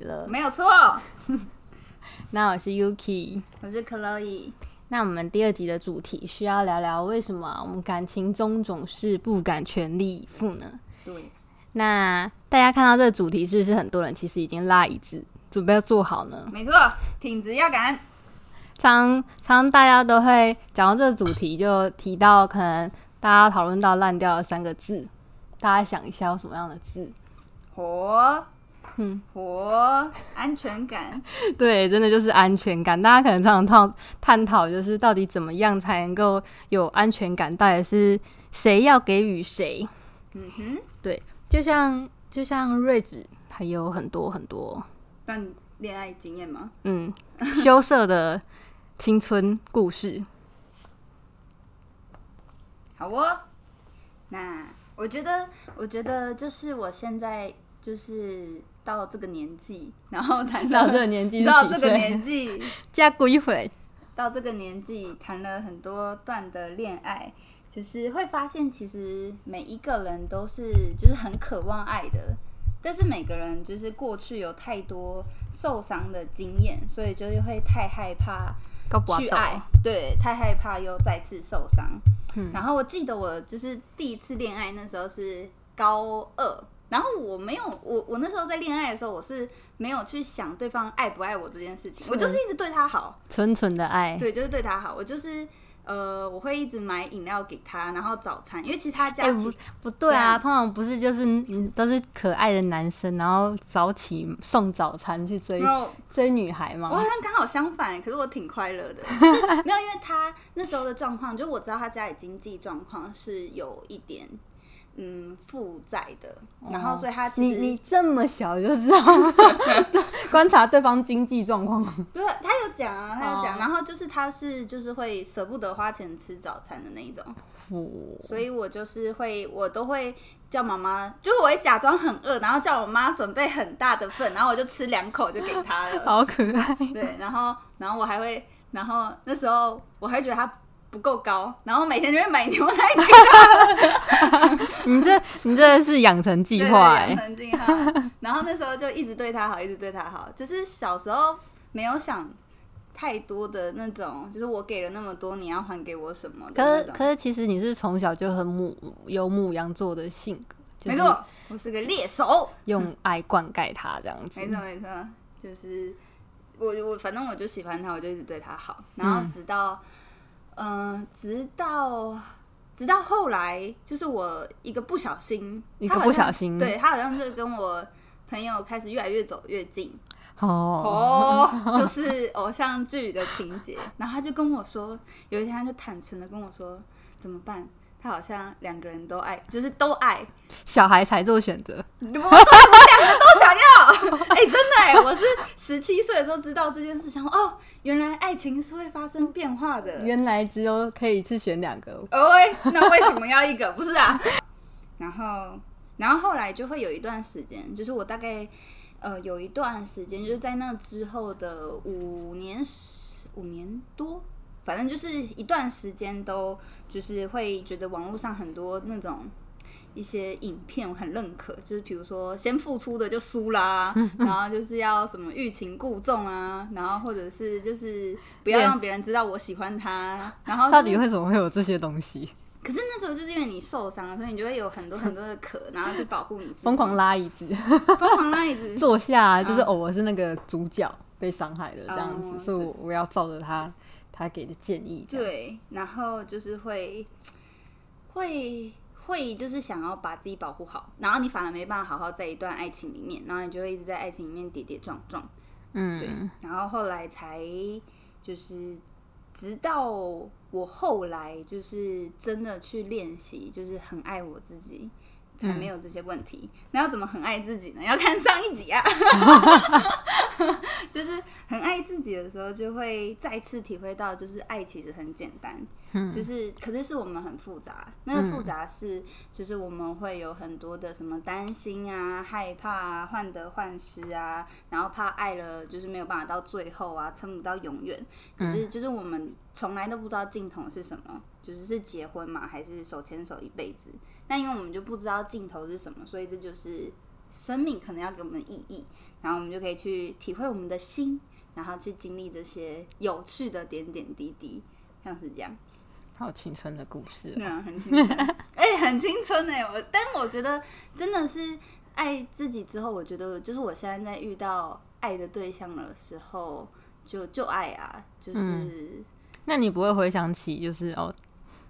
了。没有错。那我是 Yuki，我是 Chloe。那我们第二集的主题需要聊聊为什么我们感情中总是不敢全力以赴呢？对。那大家看到这个主题，是不是很多人其实已经拉椅子准备要做好呢？没错，挺直要赶。常常大家都会讲到这个主题，就提到可能大家讨论到烂掉的三个字，大家想一下有什么样的字？活，嗯，活，安全感。对，真的就是安全感。大家可能常常探探讨，就是到底怎么样才能够有安全感？到底是谁要给予谁？嗯哼，对，就像就像瑞子，他有很多很多段恋爱经验吗？嗯，羞涩的。青春故事，好哦。那我觉得，我觉得就是我现在就是到这个年纪，然后谈到这个年纪，到这个年纪加过一回，到这个年纪谈了很多段的恋爱，就是会发现，其实每一个人都是就是很渴望爱的。但是每个人就是过去有太多受伤的经验，所以就是会太害怕去爱，对，太害怕又再次受伤。然后我记得我就是第一次恋爱那时候是高二，然后我没有我我那时候在恋爱的时候，我是没有去想对方爱不爱我这件事情，我就是一直对他好，纯纯的爱，对，就是对他好，我就是。呃，我会一直买饮料给他，然后早餐，因为其他家不不对啊，通常不是就是都是可爱的男生，然后早起送早餐去追追女孩吗？我好像刚好相反，可是我挺快乐的，就是没有，因为他那时候的状况，就我知道他家里经济状况是有一点。嗯，负债的，然后所以他其实你你这么小就知道。观察对方经济状况，对，他有讲啊，他有讲，然后就是他是就是会舍不得花钱吃早餐的那一种，所以我就是会我都会叫妈妈，就是我会假装很饿，然后叫我妈准备很大的份，然后我就吃两口就给他了，好可爱，对，然后然后我还会，然后那时候我还觉得他。不够高，然后每天就会买牛奶给他。你这你这是养成计划养成计划。然后那时候就一直对他好，一直对他好。就是小时候没有想太多的那种，就是我给了那么多，你要还给我什么？可是可是，其实你是从小就很母有母羊座的性格。没错，我是个猎手，用爱灌溉他这样子。没错没错，就是我我反正我就喜欢他，我就一直对他好，然后直到。嗯，直到直到后来，就是我一个不小心，一个不小心，对他好像是跟我朋友开始越来越走越近，哦哦，就 是偶像剧的情节。然后他就跟我说，有一天他就坦诚的跟我说，怎么办？他好像两个人都爱，就是都爱小孩才做选择，我两个都想要。哎，真的哎，我是十七岁的时候知道这件事，想哦，原来爱情是会发生变化的。原来只有可以一次选两个，哦喂，那为什么要一个？不是啊。然后，然后后来就会有一段时间，就是我大概呃有一段时间，就是在那之后的五年五年多。反正就是一段时间都就是会觉得网络上很多那种一些影片我很认可，就是比如说先付出的就输啦，然后就是要什么欲擒故纵啊，然后或者是就是不要让别人知道我喜欢他，然后到底为什么会有这些东西？可是那时候就是因为你受伤了，所以你就会有很多很多的壳，然后去保护你。疯狂拉椅子，疯狂拉椅子，坐下就是偶尔是那个主角被伤害了这样子，所以我我要照着他。他给的建议，对，然后就是会 会会就是想要把自己保护好，然后你反而没办法好好在一段爱情里面，然后你就会一直在爱情里面跌跌撞撞，嗯，对，然后后来才就是直到我后来就是真的去练习，就是很爱我自己。才没有这些问题。那要怎么很爱自己呢？要看上一集啊。就是很爱自己的时候，就会再次体会到，就是爱其实很简单。嗯。就是，可是是我们很复杂。那个复杂是，就是我们会有很多的什么担心啊、害怕啊、患得患失啊，然后怕爱了就是没有办法到最后啊，撑不到永远。可是，就是我们从来都不知道尽头是什么。就是是结婚嘛，还是手牵手一辈子？那因为我们就不知道尽头是什么，所以这就是生命可能要给我们的意义，然后我们就可以去体会我们的心，然后去经历这些有趣的点点滴滴，像是这样。好青春的故事，对啊，很青春，哎、很青春哎、我，但我觉得真的是爱自己之后，我觉得就是我现在在遇到爱的对象的时候，就就爱啊，就是、那你不会回想起就是哦，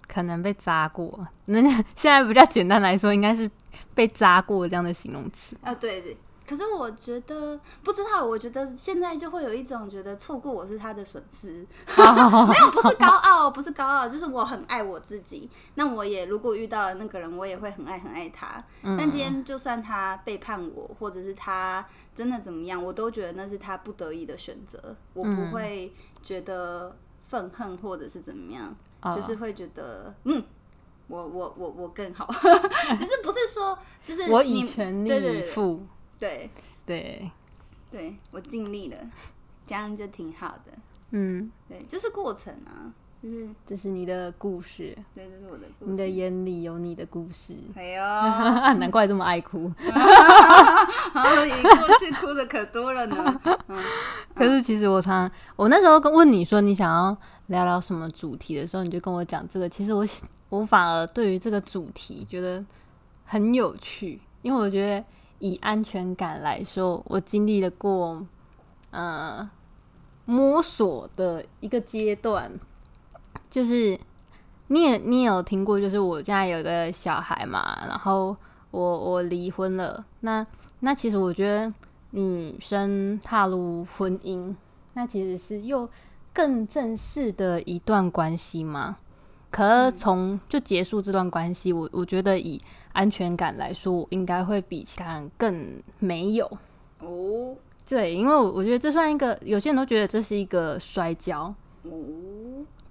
可能被扎过？那现在比较简单来说，应该是被扎过这样的形容词。啊，对对。可是我觉得不知道，我觉得现在就会有一种觉得错过我是他的损失，没有，不是高傲，不是高傲，就是我很爱我自己。那我也如果遇到了那个人，我也会很爱很爱他。但今天就算他背叛我，或者是他真的怎么样，我都觉得那是他不得已的选择，我不会觉得愤恨或者是怎么样，哦就是会觉得嗯。我我我我更好，就是不是说就是我你以全力以赴，对。对，对，我尽力了，这样就挺好的。嗯，对，就是过程啊，就是这是你的故事，对，这是我的故事你的。眼里有你的故事，哎呦，难怪这么爱哭。好，你过去哭的可多了呢。可是其实我常常，我那时候跟问你说你想要聊聊什么主题的时候，你就跟我讲这个。其实我我反而对于这个主题觉得很有趣，因为我觉得以安全感来说，我经历了过呃摸索的一个阶段，就是你也你也有听过，就是我家有一个小孩嘛，然后我我离婚了，那那其实我觉得。女生踏入婚姻，那其实是又更正式的一段关系嘛。可是从就结束这段关系，我我觉得以安全感来说，我应该会比其他人更没有。哦对，因为我我觉得这算一个，有些人都觉得这是一个摔跤。哦，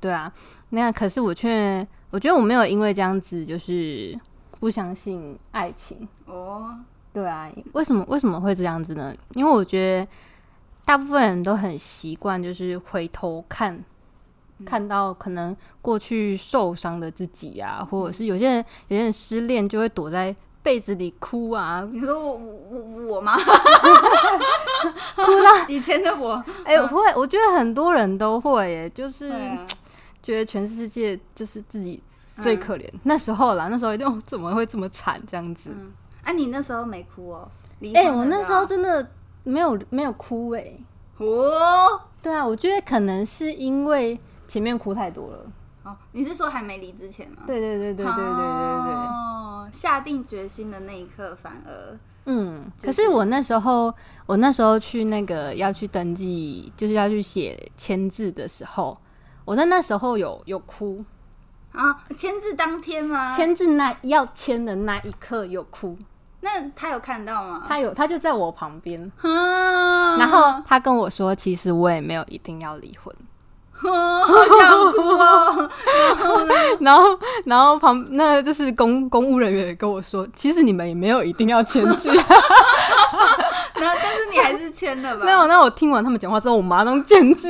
对啊，那可是我却我觉得我没有因为这样子就是不相信爱情。哦，对啊，为什么为什么会这样子呢？因为我觉得大部分人都很习惯，就是回头看，看到可能过去受伤的自己啊，或者是有些人有些人失恋就会躲在被子里哭啊，你说我我我我吗？哭到以前的我，哎、我会，我觉得很多人都会耶，就是啊，觉得全世界就是自己最可怜。那时候啦，那时候一定、哦、怎么会这么惨这样子？嗯，啊，你那时候没哭哦？离哎、我那时候真的没有没有哭哎。哦对啊，我觉得可能是因为前面哭太多了。哦，你是说还没离之前吗？对对对对对对对对对。哦，下定决心的那一刻，反而嗯，就可是我那时候，我那时候去那个要去登记，就是要去写签字的时候，我在那时候有有哭，啊，签字当天吗？签字那要签的那一刻有哭。那他有看到吗？他有，他就在我旁边，啊，然后他跟我说，其实我也没有一定要离婚。哦好想哭哦。然后，然后旁那就是公公务人员也跟我说，其实你们也没有一定要签字。然后，但是你还是签了吧？没有，那我听完他们讲话之后，我马上签字。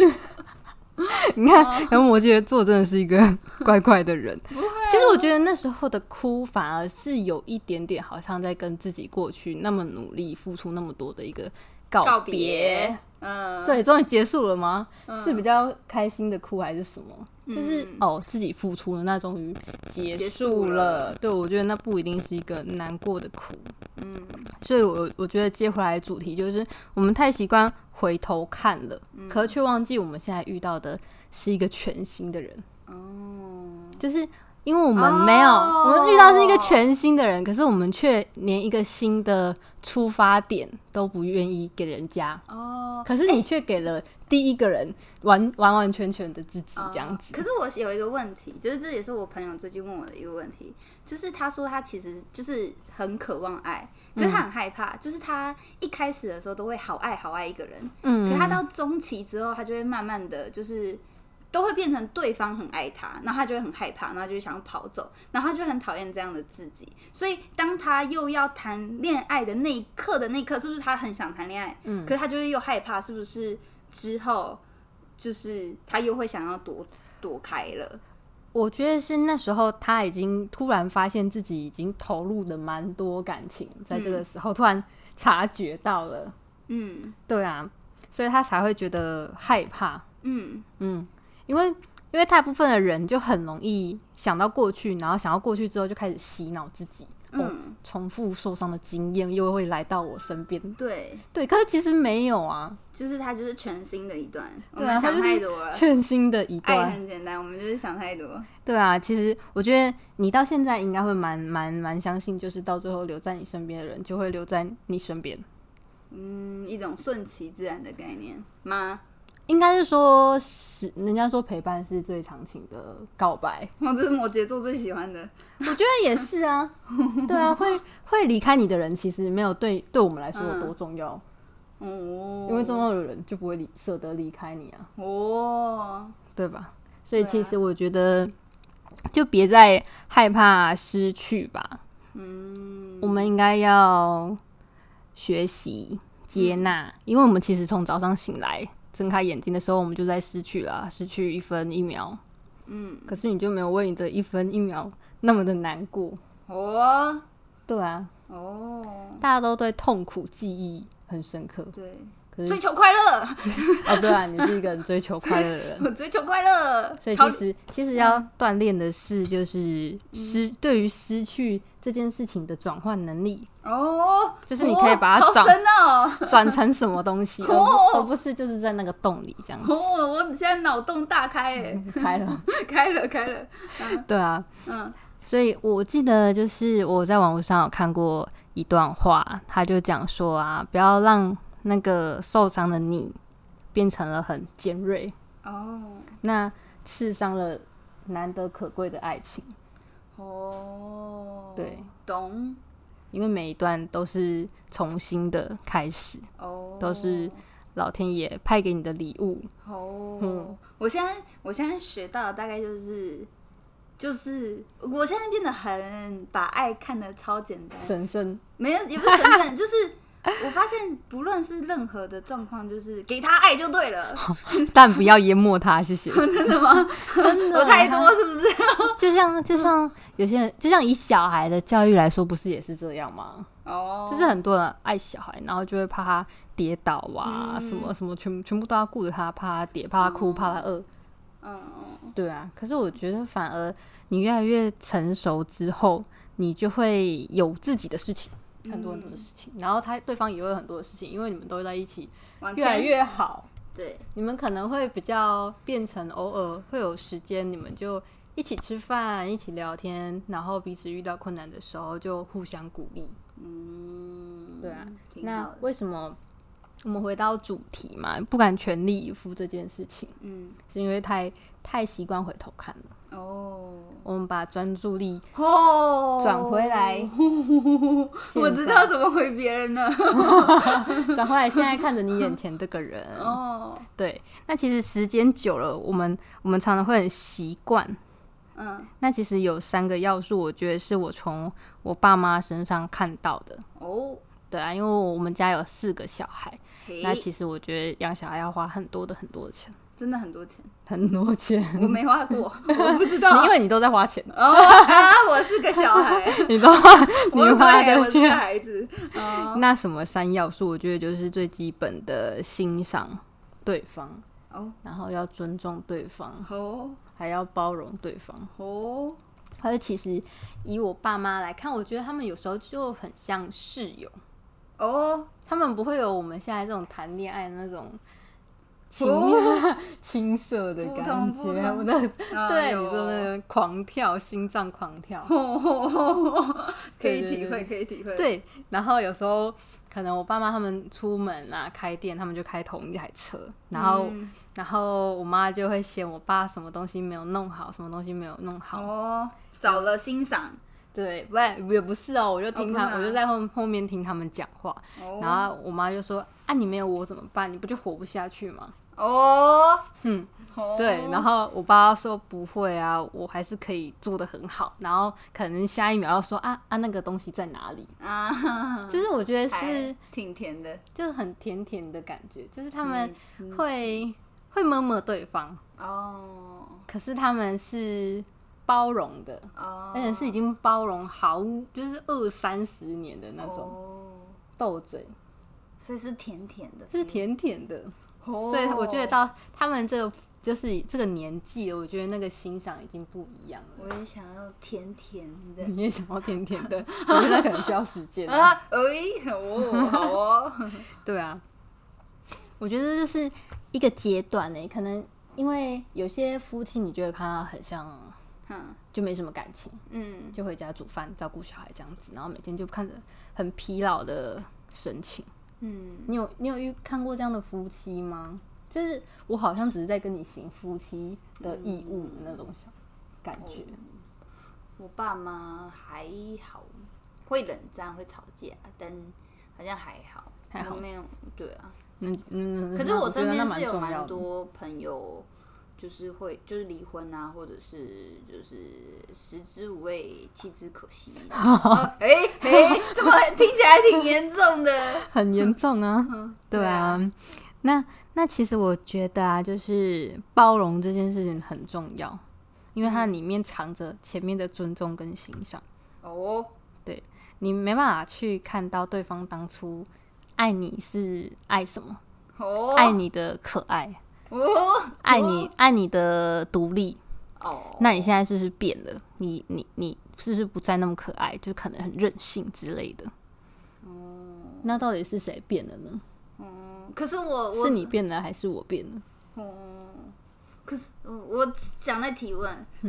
你看，然后摩羯座真的是一个 怪怪的人。啊其实我觉得那时候的哭，反而是有一点点好像在跟自己过去那么努力、付出那么多的一个告告别，嗯，对，终于结束了吗？是比较开心的哭还是什么？就是、哦，自己付出了，那终于结结束束了。了对，我觉得那不一定是一个难过的哭。嗯，所以我我觉得接回来的主题就是，我们太习惯回头看了，嗯可却忘记我们现在遇到的是一个全新的人。哦，就是因为我们没有，哦我们遇到是一个全新的人，可是我们却连一个新的出发点都不愿意给人家。哦，可是你却给了第一个人完 完完全全的自己，这样子。哦可是我有一个问题，就是这也是我朋友最近问我的一个问题，就是他说他其实就是很渴望爱，就是他很害怕，就是他一开始的时候都会好爱好爱一个人，嗯可是他到中期之后，他就会慢慢的就是。都会变成对方很爱他，然后他就会很害怕，然后就想要跑走，然后他就很讨厌这样的自己。所以当他又要谈恋爱的那一刻的那一刻，是不是他很想谈恋爱？嗯，可是他就是又害怕，是不是之后就是他又会想要躲躲开了？我觉得是那时候他已经突然发现自己已经投入了蛮多感情，在这个时候、突然察觉到了，嗯对啊，所以他才会觉得害怕。嗯嗯，因为因为大部分的人就很容易想到过去，然后想到过去之后就开始洗脑自己，嗯，重复受伤的经验又会来到我身边。对，对，可是其实没有啊，就是它就是全新的一段，我对啊们想太多了。全新的一爱段。很简单，我们就是想太多。对啊，其实我觉得你到现在应该会蛮蛮蛮相信，就是到最后留在你身边的人就会留在你身边。嗯，一种顺其自然的概念吗？应该是说，是人家说陪伴是最长情的告白，哦，这是摩羯座最喜欢的。我觉得也是啊。对啊，会会离开你的人，其实没有对对我们来说有多重要，哦，因为重要的人就不会离舍得离开你啊，哦，对吧？所以其实我觉得，就别再害怕失去吧。嗯，我们应该要学习接纳，因为我们其实从早上醒来睁开眼睛的时候，我们就在失去了，失去一分一秒。嗯，可是你就没有为你的一分一秒那么的难过，哦，对啊，哦，大家都对痛苦记忆很深刻。对，可是追求快乐，哦，对啊，你是一个很追求快乐的人，我追求快乐，所以其实其实要锻炼的是，就是失对于失去这件事情的转换能力，哦，就是你可以把它好转哦，转成什么东西，哦。而不是就是在那个洞里这样。子哦，我现在脑洞大开哎，开了。开了开了，对啊，嗯。所以我记得就是我在网络上有看过一段话，他就讲说啊，不要让那个受伤的你变成了很尖锐，哦。那刺伤了难得可贵的爱情，哦，对，懂。因为每一段都是重新的开始，哦，都是老天爷派给你的礼物。哦，嗯。我现在我现在学到的大概就是就是我现在变得很把爱看得超简单，神圣，没有也不是神圣，就是我发现不论是任何的状况，就是给他爱就对了，但不要淹没他，谢谢。真的吗？真的，我太多是不是？就像就像有些人，就像以小孩的教育来说，不是也是这样吗？哦，就是很多人爱小孩，然后就会怕他跌倒啊，嗯什么什么全全部都要顾着他，怕他跌，怕他哭，怕他饿。嗯嗯对啊，可是我觉得反而你越来越成熟之后，你就会有自己的事情，很多很多的事情，然后他对方也会有很多的事情，因为你们都在一起，越来越好。对，你们可能会比较变成偶尔会有时间，你们就一起吃饭，一起聊天，然后彼此遇到困难的时候就互相鼓励。嗯，对啊，那，为什么我们回到主题嘛？不敢全力以赴这件事情，嗯是因为太太习惯回头看了。哦。我们把专注力哦。转回来，我知道怎么回别人了。转回来，现在看着你眼前这个人。哦，对，那其实时间久了，我们我们常常会很习惯。嗯，那其实有三个要素，我觉得是我从我爸妈身上看到的。哦，对啊，因为我们家有四个小孩，嘿。那其实我觉得养小孩要花很多的很多的钱，真的很多钱，很多钱。我没花过，我不知道因。为你都在花钱，哦啊，我是个小孩，你都花你我花对，我是个的钱。孩子。哦那什么三要素，我觉得就是最基本的欣赏对方，哦然后要尊重对方，哦还要包容对方。哦，而其实以我爸妈来看，我觉得他们有时候就很像室友，哦，他们不会有我们现在这种谈恋爱的那种青、哦青涩的感觉。我的对你说那个狂跳，心脏狂跳。可以体会，可以体会。，对，然后有时候可能我爸妈他们出门啊开店，他们就开同一台车，然后、嗯然后我妈就会嫌我爸什么东西没有弄好，什么东西没有弄好。哦，少了欣赏。对，不然也不是哦，我就听他，我就在后后面听他们讲话，哦然后我妈就说：“啊，你没有我怎么办？你不就活不下去吗哦，？”嗯，哦 对。然后我爸说：“不会啊，我还是可以做的很好。”然后可能下一秒要说：“啊啊，那个东西在哪里啊，？”就是我觉得是挺甜的。就是很甜甜的感觉，就是他们嗯会、会摸摸对方，哦可是他们是包容的，哦，而且是已经包容好就是二三十年的那种。哦。斗嘴，所以是甜甜的，是甜甜的。哦，所以我觉得到他们这个就是这个年纪了，我觉得那个欣赏已经不一样了。我也想要甜甜的。你也想要甜甜的，我觉得那可能需要时间。哎，哦，好哦，对啊，我觉得就是一个阶段呢，可能因为有些夫妻你觉得看到很像，哼，就没什么感情，嗯，就回家煮饭、照顾小孩这样子，然后每天就看着很疲劳的神情。嗯，你有你有遇看过这样的夫妻吗？就是我好像只是在跟你行夫妻的义务的那种小感觉。我爸妈还好，会冷战，会吵架，但好像还好，还好没有，对啊。嗯嗯，可是我身边是有。蛮多朋友，就是会就是离婚啊，或者是就是食之无味，弃之可惜。哦哎哎，怎么听起来挺严重的。很严重啊，对啊。那那其实我觉得啊，就是包容这件事情很重要，因为它里面藏着前面的尊重跟欣赏。哦，对你没办法去看到对方当初爱你是爱什么，哦，爱你的可爱，哦，爱你爱你的独立。哦，那你现在是不是变了？你你你是不是不再那么可爱？就可能很任性之类的。哦那到底是谁变了呢？嗯，可是我我是你变了还是我变了？哦，可是我我讲在提问，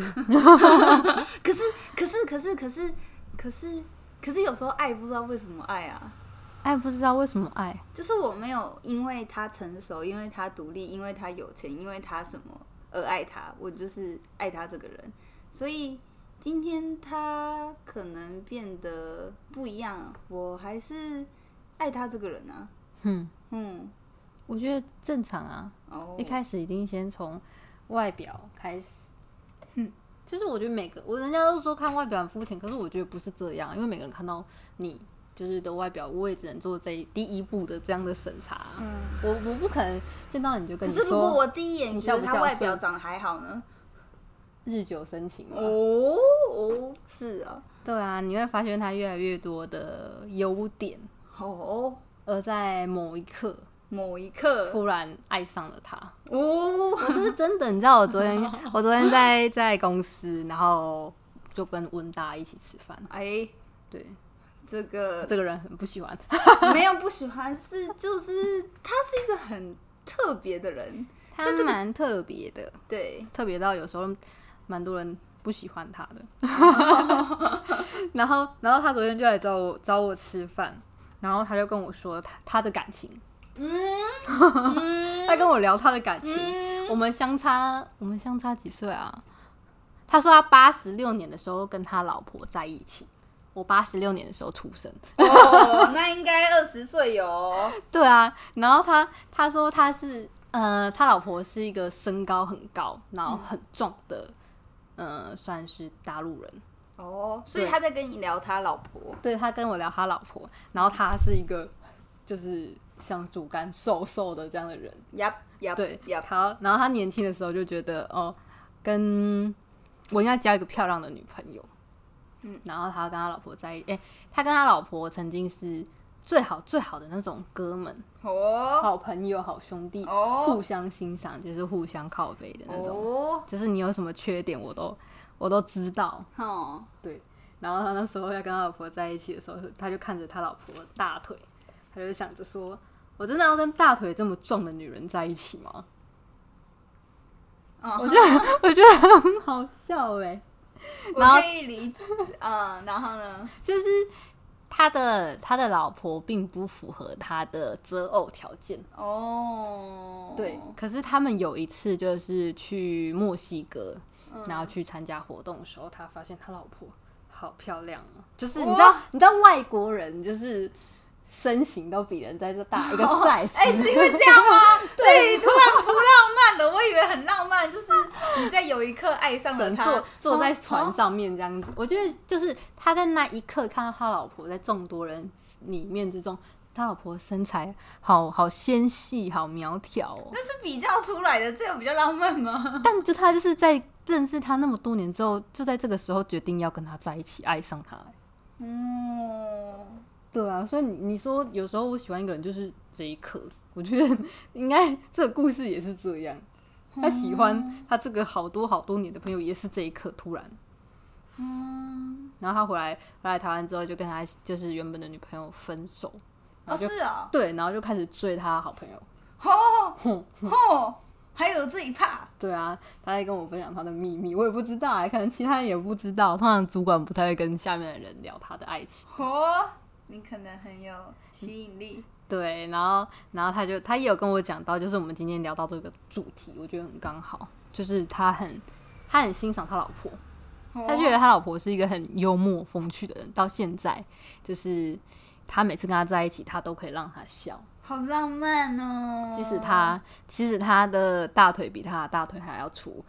可是可是可是可是可是可是有时候爱不知道为什么爱啊，爱不知道为什么爱，就是我没有因为他成熟，因为他独立，因为他有钱，因为他什么而爱他，我就是爱他这个人，所以今天他可能变得不一样，我还是爱他这个人啊，嗯，嗯，我觉得正常啊。哦一，开始一定先从外表开始。嗯，就是我觉得每个我人家都说看外表很肤浅，可是我觉得不是这样，因为每个人看到你就是的外表，我也只能做这第一步的这样的审查。嗯。我我不可能见到你就跟你可是如果我第一眼你觉得他外表长得还好呢？日久生情。哦哦，是啊，对啊，你会发现他越来越多的优点，哦，而在某一刻某一刻，突然爱上了他。哦，我这是真的，你知道我昨天我昨天在在公司，然后就跟温达一起吃饭。哎，对，这个这个人很不喜欢，没有不喜欢，是就是他是一个很特别的人，他蛮特别的，对，特别到有时候蛮多人不喜欢他的。然后，然后他昨天就来找我找我吃饭，然后他就跟我说他他的感情，嗯，他跟我聊他的感情，我们相差我们相差几岁啊？他说他八十六年的时候跟他老婆在一起，我八十六年的时候出生。哦，那应该二十岁有哦，对啊，然后他他说他是呃，他老婆是一个身高很高，然后很壮的，呃，算是大陆人。哦，所以他在跟你聊他老婆，对他跟我聊他老婆，然后他是一个就是像竹竿瘦瘦的这样的人。呀呀，对，呀，他然后他年轻的时候就觉得哦，跟我应该交一个漂亮的女朋友。嗯，然后他跟他老婆在一，哎、他跟他老婆曾经是最好最好的那种哥们。哦好朋友、好兄弟，哦互相欣赏，就是互相靠背的那种。哦，就是你有什么缺点，我都我都知道。哦，对，然后他那时候要跟他老婆在一起的时候，他就看着他老婆的大腿，他就想着说：“我真的要跟大腿这么壮的女人在一起吗？”嗯我觉得我觉得很好笑哎、我可以理解，嗯，然后呢？就是他的他的老婆并不符合他的择偶条件。哦，对，可是他们有一次就是去墨西哥，嗯然后去参加活动的时候，他发现他老婆好漂亮哦，就是你知道，你知道外国人就是身形都比人在这大一个 size，哎、是因为这样吗？对，突然不浪漫了，我以为很浪漫，就是你在有一刻爱上了他，神坐坐在船哦上面这样子。我觉得就是他在那一刻看到他老婆在众多人里面之中，他老婆身材好好纤细，好苗条哦。那是比较出来的，这有比较浪漫吗？但就他就是在认识他那么多年之后，就在这个时候决定要跟他在一起，爱上他。嗯，对啊，所以你你说有时候我喜欢一个人就是这一刻，我觉得 应该这个故事也是这样。他喜欢他这个好多好多年的朋友也是这一刻突然，嗯，然后他回来回来台湾之后就跟他就是原本的女朋友分手，哦，是啊，对，然后就开始追他好朋友，吼吼，还有这一趴，对啊，他在跟我分享他的秘密，我也不知道哎，可能其他人也不知道，通常主管不太会跟下面的人聊他的爱情，哦，你可能很有吸引力。对，然后，然后他就他也有跟我讲到，就是我们今天聊到这个主题，我觉得很刚好，就是他很他很欣赏他老婆，他觉得他老婆是一个很幽默风趣的人，到现在就是他每次跟他在一起，他都可以让他笑，好浪漫哦。即使他其实他的大腿比他的大腿还要粗，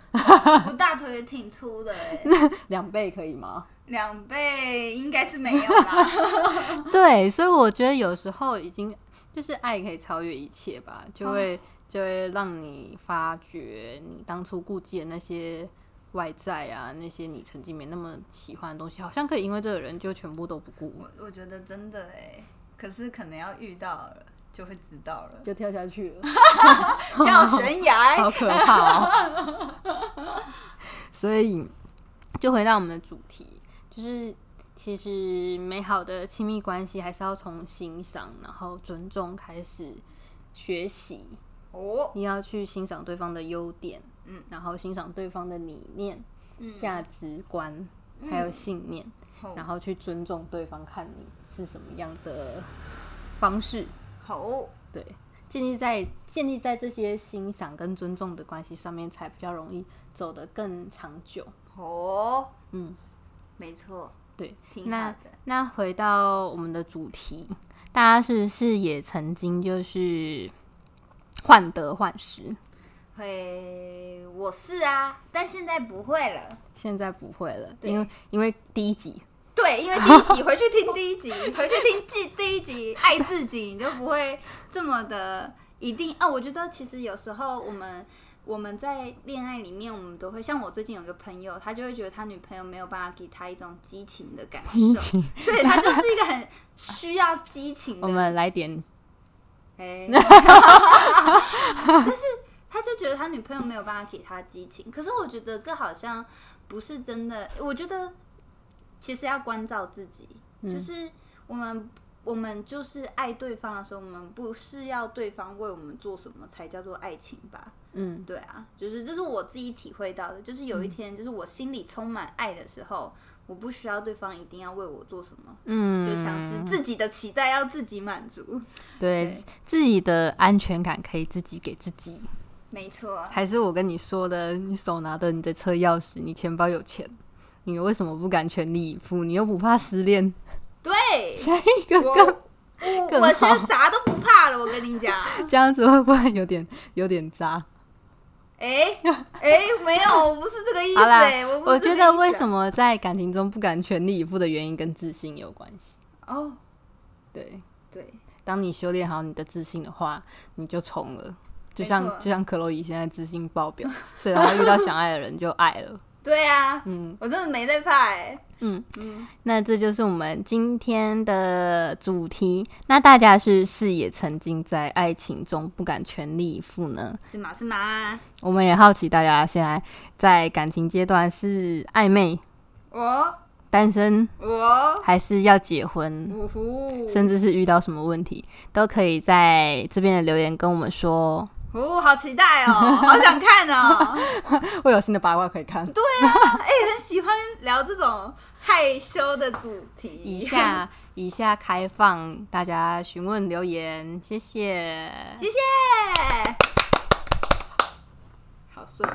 我大腿也挺粗的哎，两倍可以吗？两倍应该是没有啦。对，所以我觉得有时候已经。就是爱可以超越一切吧，就会就会让你发觉你当初顾忌的那些外在啊，那些你曾经没那么喜欢的东西，好像可以因为这个人就全部都不顾。我我觉得真的哎，可是可能要遇到了就会知道了，就跳下去了，跳悬崖，好可怕哦。所以就回到我们的主题，就是。其实美好的亲密关系还是要从欣赏，然后尊重开始学习哦。你要去欣赏对方的优点，嗯，然后欣赏对方的理念、价值观还有信念，然后去尊重对方，看你是什么样的方式。好，对，建立在建立在这些欣赏跟尊重的关系上面，才比较容易走得更长久。哦，嗯，没错。对，那那回到我们的主题，大家是不是也曾经就是患得患失？会，我是啊，但现在不会了。现在不会了，因为因为第一集，对，因为第一集 回去听第一集，回去听第第一集爱自己，你就不会这么的一定啊。我觉得其实有时候我们。我们在恋爱里面，我们都会像我最近有个朋友，他就会觉得他女朋友没有办法给他一种激情的感受，对他就是一个很需要激情的。我们来点，哎，但是他就觉得他女朋友没有办法给他激情，可是我觉得这好像不是真的。我觉得其实要关照自己，就是我们。我们就是爱对方的时候，我们不是要对方为我们做什么才叫做爱情吧？嗯，对啊，就是这是我自己体会到的。就是有一天，就是我心里充满爱的时候，我不需要对方一定要为我做什么，嗯，就像是自己的期待要自己满足，对自己的安全感可以自己给自己，没错。还是我跟你说的，你手拿着你的车钥匙，你钱包有钱，你为什么不敢全力以赴？你又不怕失恋？对，一个更我现在啥都不怕了。我跟你讲，这样子会不会有点有点渣？哎哎，没有，我不是这个意思。哎，我我觉得为什么在感情中不敢全力以赴的原因跟自信有关系。哦，对对，当你修炼好你的自信的话，你就冲了。就像就像克洛伊现在自信爆表，所以他遇到想爱的人就爱了。对啊，嗯，我真的没在怕哎，嗯嗯，那这就是我们今天的主题。那大家是是也曾经在爱情中不敢全力以赴呢？是吗？是吗？我们也好奇大家现在在感情阶段是暧昧，我单身，我还是要结婚，甚至是遇到什么问题，都可以在这边的留言跟我们说。哦，好期待哦，好想看哦！会有新的八卦可以看。对啊，哎，很喜欢聊这种害羞的主题。以下以下开放大家询问留言，谢谢，谢谢，好顺。